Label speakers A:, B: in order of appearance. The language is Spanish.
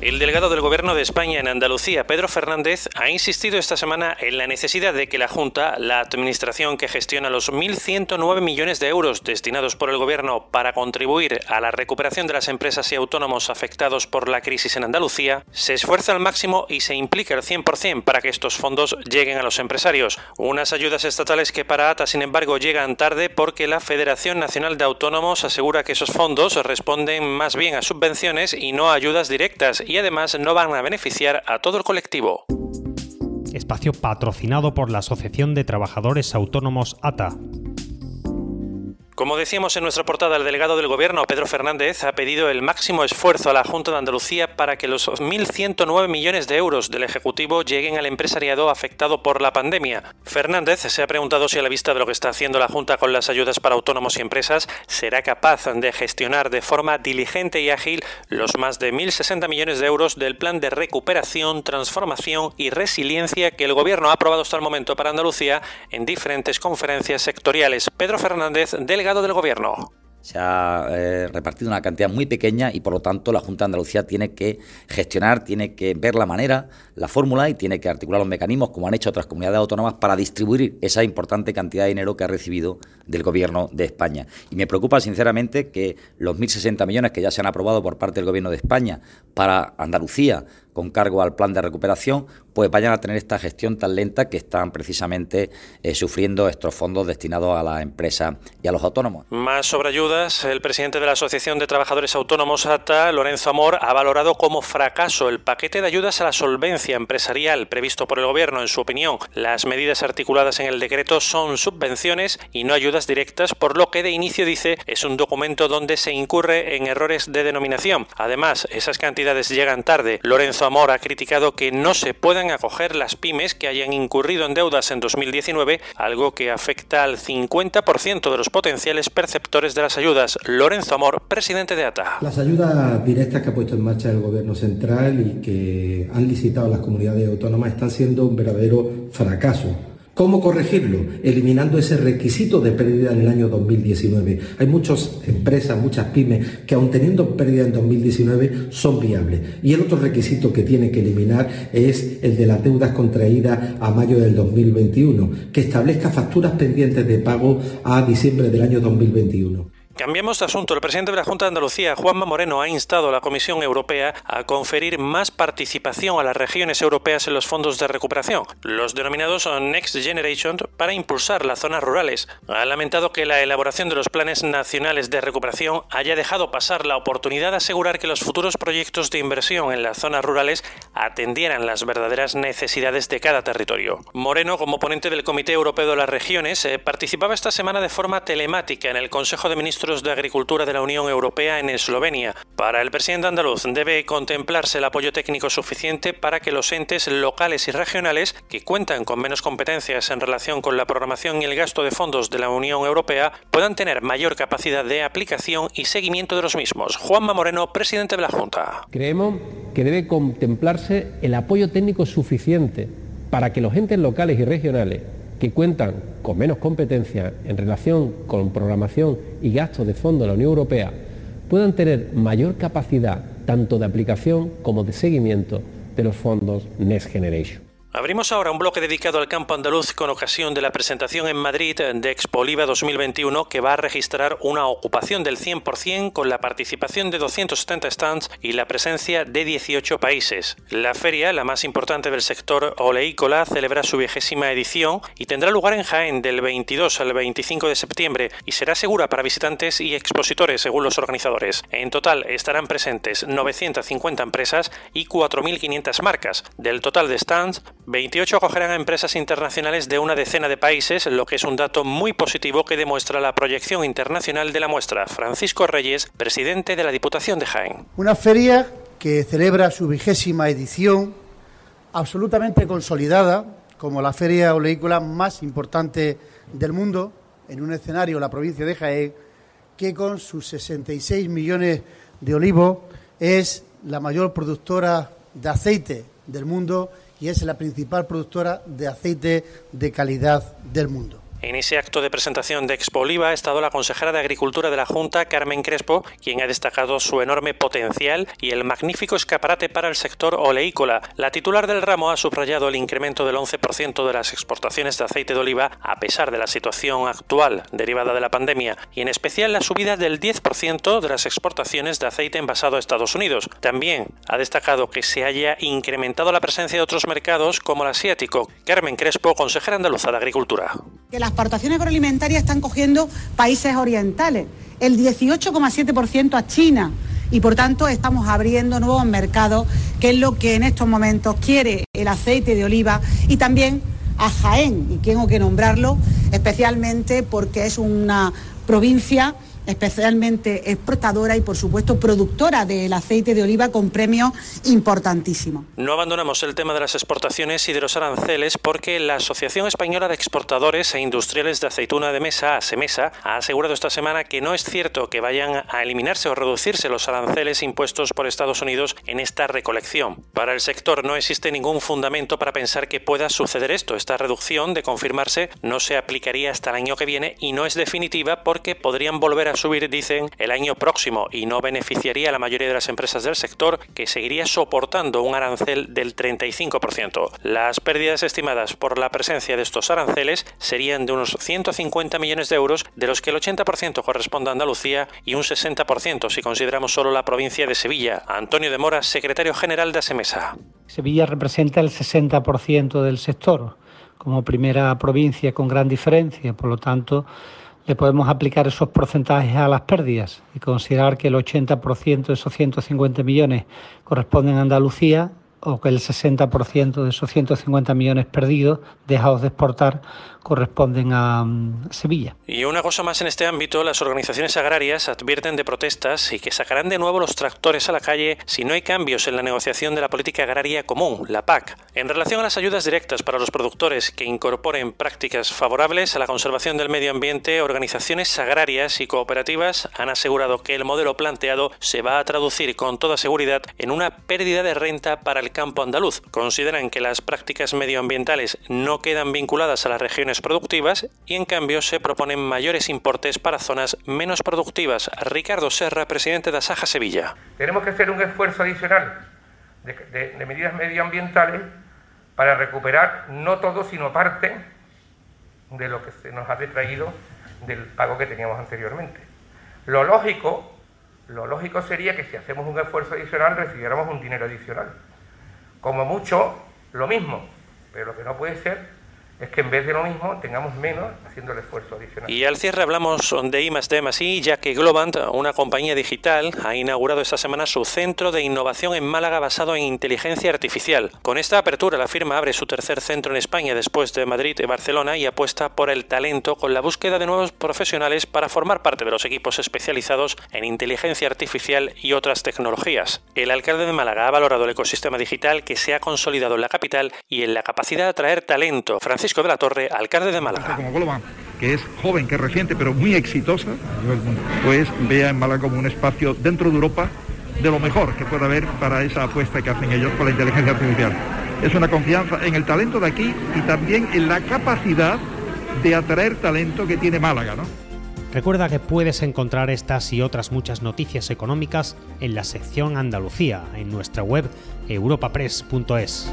A: El delegado del Gobierno de España en Andalucía, Pedro Fernández, ha insistido esta semana en la necesidad de que la Junta, la administración que gestiona los 1.109 millones de euros destinados por el Gobierno para contribuir a la recuperación de las empresas y autónomos afectados por la crisis en Andalucía, se esfuerce al máximo y se implique al 100% para que estos fondos lleguen a los empresarios. Unas ayudas estatales que para ATA, sin embargo, llegan tarde porque la Federación Nacional de Autónomos asegura que esos fondos responden más bien a subvenciones y no a ayudas directas y además no van a beneficiar a todo el colectivo.
B: Espacio patrocinado por la Asociación de Trabajadores Autónomos ATA.
A: Como decíamos en nuestra portada, el delegado del Gobierno, Pedro Fernández, ha pedido el máximo esfuerzo a la Junta de Andalucía para que los 1.109 millones de euros del Ejecutivo lleguen al empresariado afectado por la pandemia. Fernández se ha preguntado si a la vista de lo que está haciendo la Junta con las ayudas para autónomos y empresas, será capaz de gestionar de forma diligente y ágil los más de 1.060 millones de euros del plan de recuperación, transformación y resiliencia que el Gobierno ha aprobado hasta el momento para Andalucía en diferentes conferencias sectoriales. Pedro Fernández, delegado del Gobierno.
C: Se ha eh, repartido una cantidad muy pequeña y por lo tanto la Junta de Andalucía tiene que gestionar, tiene que ver la manera, la fórmula y tiene que articular los mecanismos como han hecho otras comunidades autónomas para distribuir esa importante cantidad de dinero que ha recibido del Gobierno de España. Y me preocupa sinceramente que los 1.060 millones que ya se han aprobado por parte del Gobierno de España para Andalucía con cargo al plan de recuperación, pues vayan a tener esta gestión tan lenta que están precisamente eh, sufriendo estos fondos destinados a las empresas y a los autónomos.
A: Más sobre ayudas, el presidente de la Asociación de Trabajadores Autónomos ATA, Lorenzo Amor, ha valorado como fracaso el paquete de ayudas a la solvencia empresarial previsto por el Gobierno. En su opinión, las medidas articuladas en el decreto son subvenciones y no ayudas directas, por lo que de inicio dice es un documento donde se incurre en errores de denominación. Además, esas cantidades llegan tarde. Lorenzo Amor ha criticado que no se puedan acoger las pymes que hayan incurrido en deudas en 2019, algo que afecta al 50% de los potenciales perceptores de las ayudas. Lorenzo Amor, presidente de ATA.
D: Las ayudas directas que ha puesto en marcha el Gobierno central y que han licitado las comunidades autónomas están siendo un verdadero fracaso ¿Cómo corregirlo? Eliminando ese requisito de pérdida en el año 2019. Hay muchas empresas, muchas pymes que aun teniendo pérdida en 2019 son viables. Y el otro requisito que tiene que eliminar es el de las deudas contraídas a mayo del 2021, que establezca facturas pendientes de pago a diciembre del año 2021.
A: Cambiamos de asunto. El presidente de la Junta de Andalucía, Juanma Moreno, ha instado a la Comisión Europea a conferir más participación a las regiones europeas en los fondos de recuperación, los denominados Next Generation, para impulsar las zonas rurales. Ha lamentado que la elaboración de los planes nacionales de recuperación haya dejado pasar la oportunidad de asegurar que los futuros proyectos de inversión en las zonas rurales atendieran las verdaderas necesidades de cada territorio. Moreno, como ponente del Comité Europeo de las Regiones, eh, participaba esta semana de forma telemática en el Consejo de Ministros de Agricultura de la Unión Europea en Eslovenia. Para el presidente andaluz debe contemplarse el apoyo técnico suficiente para que los entes locales y regionales que cuentan con menos competencias en relación con la programación y el gasto de fondos de la Unión Europea puedan tener mayor capacidad de aplicación y seguimiento de los mismos. Juanma Moreno, presidente de la Junta.
E: Creemos que debe contemplarse el apoyo técnico suficiente para que los entes locales y regionales que cuentan con menos competencia en relación con programación y gastos de fondo de la Unión Europea puedan tener mayor capacidad tanto de aplicación como de seguimiento de los fondos Next Generation.
A: Abrimos ahora un bloque dedicado al campo andaluz con ocasión de la presentación en Madrid de Expo Oliva 2021 que va a registrar una ocupación del 100% con la participación de 270 stands y la presencia de 18 países. La feria, la más importante del sector oleícola, celebra su vigésima edición y tendrá lugar en Jaén del 22 al 25 de septiembre y será segura para visitantes y expositores según los organizadores. En total estarán presentes 950 empresas y 4.500 marcas. Del total de stands, 28 acogerán a empresas internacionales de una decena de países, lo que es un dato muy positivo que demuestra la proyección internacional de la muestra. Francisco Reyes, presidente de la Diputación de Jaén.
F: Una feria que celebra su vigésima edición, absolutamente consolidada como la feria oleícola más importante del mundo, en un escenario, la provincia de Jaén, que con sus 66 millones de olivos es la mayor productora de aceite del mundo y es la principal productora de aceite de calidad del mundo.
A: En ese acto de presentación de Expo Oliva ha estado la consejera de Agricultura de la Junta, Carmen Crespo, quien ha destacado su enorme potencial y el magnífico escaparate para el sector oleícola. La titular del ramo ha subrayado el incremento del 11% de las exportaciones de aceite de oliva a pesar de la situación actual derivada de la pandemia y en especial la subida del 10% de las exportaciones de aceite envasado a Estados Unidos. También ha destacado que se haya incrementado la presencia de otros mercados como el asiático. Carmen Crespo, consejera andaluza de Agricultura
G: las exportaciones agroalimentarias están cogiendo países orientales, el 18,7% a China. Y por tanto estamos abriendo nuevos mercados, que es lo que en estos momentos quiere el aceite de oliva y también a Jaén, y tengo que nombrarlo especialmente porque es una provincia especialmente exportadora y por supuesto productora del aceite de oliva con premios importantísimos.
A: No abandonamos el tema de las exportaciones y de los aranceles porque la Asociación Española de Exportadores e Industriales de Aceituna de Mesa, ASEMESA, ha asegurado esta semana que no es cierto que vayan a eliminarse o reducirse los aranceles impuestos por Estados Unidos en esta recolección. Para el sector no existe ningún fundamento para pensar que pueda suceder esto. Esta reducción, de confirmarse, no se aplicaría hasta el año que viene y no es definitiva porque podrían volver a subir, dicen, el año próximo y no beneficiaría a la mayoría de las empresas del sector que seguiría soportando un arancel del 35%. Las pérdidas estimadas por la presencia de estos aranceles serían de unos 150 millones de euros, de los que el 80% corresponde a Andalucía y un 60% si consideramos solo la provincia de Sevilla. Antonio de Mora, secretario general de ASEMESA.
H: Sevilla representa el 60% del sector como primera provincia con gran diferencia, por lo tanto le podemos aplicar esos porcentajes a las pérdidas y considerar que el 80% de esos 150 millones corresponden a Andalucía o que el 60% de esos 150 millones perdidos dejados de exportar corresponden a mm, Sevilla.
A: Y una cosa más en este ámbito, las organizaciones agrarias advierten de protestas y que sacarán de nuevo los tractores a la calle si no hay cambios en la negociación de la política agraria común, la PAC. En relación a las ayudas directas para los productores que incorporen prácticas favorables a la conservación del medio ambiente, organizaciones agrarias y cooperativas han asegurado que el modelo planteado se va a traducir con toda seguridad en una pérdida de renta para el campo andaluz. Consideran que las prácticas medioambientales no quedan vinculadas a las regiones productivas y en cambio se proponen mayores importes para zonas menos productivas. Ricardo Serra, presidente de Asaja Sevilla.
I: Tenemos que hacer un esfuerzo adicional de, medidas medioambientales para recuperar no todo, sino parte de lo que se nos ha detraído del pago que teníamos anteriormente. Lo lógico, lo lógico sería que si hacemos un esfuerzo adicional recibiéramos un dinero adicional. Como mucho, lo mismo, pero lo que no puede ser es que en vez de lo mismo tengamos menos haciendo el esfuerzo adicional.
A: Y al cierre hablamos de I D I, ya que Globant, una compañía digital, ha inaugurado esta semana su centro de innovación en Málaga basado en inteligencia artificial. Con esta apertura, la firma abre su tercer centro en España después de Madrid y Barcelona y apuesta por el talento con la búsqueda de nuevos profesionales para formar parte de los equipos especializados en inteligencia artificial y otras tecnologías. El alcalde de Málaga ha valorado el ecosistema digital que se ha consolidado en la capital y en la capacidad de atraer talento. Francisco Francisco de la Torre, alcalde de Málaga.
J: Como Globan, que es joven, que es reciente, pero muy exitosa, pues vea en Málaga como un espacio dentro de Europa de lo mejor que pueda haber para esa apuesta que hacen ellos con la inteligencia artificial. Es una confianza en el talento de aquí y también en la capacidad de atraer talento que tiene Málaga, ¿no?
B: Recuerda que puedes encontrar estas y otras muchas noticias económicas en la sección Andalucía en nuestra web europapress.es.